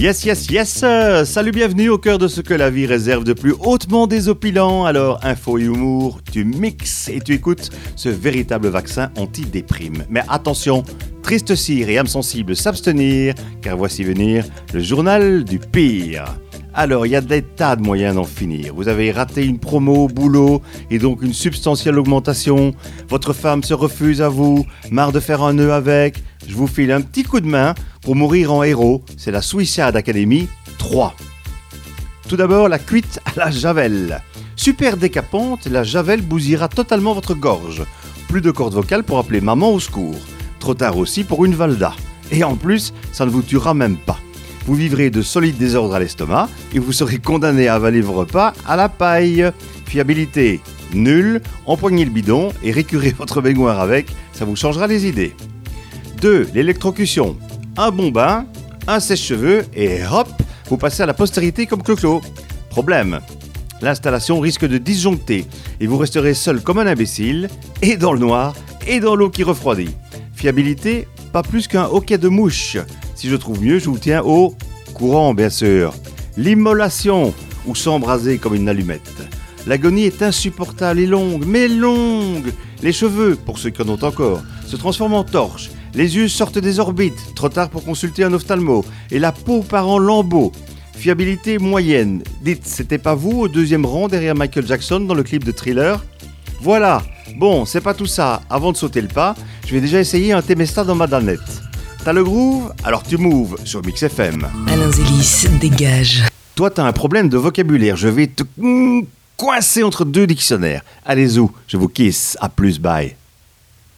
Yes, yes, yes. euh, Salut, bienvenue au cœur de ce que la vie réserve de plus hautement désopilant. Alors, info et humour, tu mixes et tu écoutes ce véritable vaccin anti-déprime. Mais attention, triste cire et âme sensible s'abstenir, car voici venir le journal du pire. Alors, il y a des tas de moyens d'en finir. Vous avez raté une promo au boulot et donc une substantielle augmentation. Votre femme se refuse à vous, marre de faire un nœud avec. Je vous file un petit coup de main pour mourir en héros. C'est la Suicide Academy 3. Tout d'abord, la cuite à la javel. Super décapante, la javel bousillera totalement votre gorge. Plus de cordes vocales pour appeler maman au secours. Trop tard aussi pour une valda. Et en plus, ça ne vous tuera même pas. Vous vivrez de solides désordres à l'estomac et vous serez condamné à avaler vos repas à la paille. Fiabilité nulle, empoignez le bidon et récurez votre baignoire avec, ça vous changera les idées. 2. L'électrocution. Un bon bain, un sèche-cheveux et hop, vous passez à la postérité comme Clo-Clo. Problème. L'installation risque de disjoncter et vous resterez seul comme un imbécile, et dans le noir, et dans l'eau qui refroidit. Fiabilité, pas plus qu'un hoquet de mouche. Si je trouve mieux, je vous tiens au courant, bien sûr. L'immolation, ou s'embraser comme une allumette. L'agonie est insupportable et longue, mais longue. Les cheveux, pour ceux qui en ont encore, se transforment en torches. Les yeux sortent des orbites, trop tard pour consulter un ophtalmo. Et la peau part en lambeaux. Fiabilité moyenne. Dites, c'était pas vous au deuxième rang derrière Michael Jackson dans le clip de Thriller? Voilà. Bon, c'est pas tout ça. Avant de sauter le pas, je vais déjà essayer un Temesta dans ma danette. T'as le groove? Alors tu moves sur Mix FM. Alain Zélis dégage. Toi, t'as un problème de vocabulaire. Je vais te coincer entre deux dictionnaires. Allez-y, je vous kiss. À plus, bye.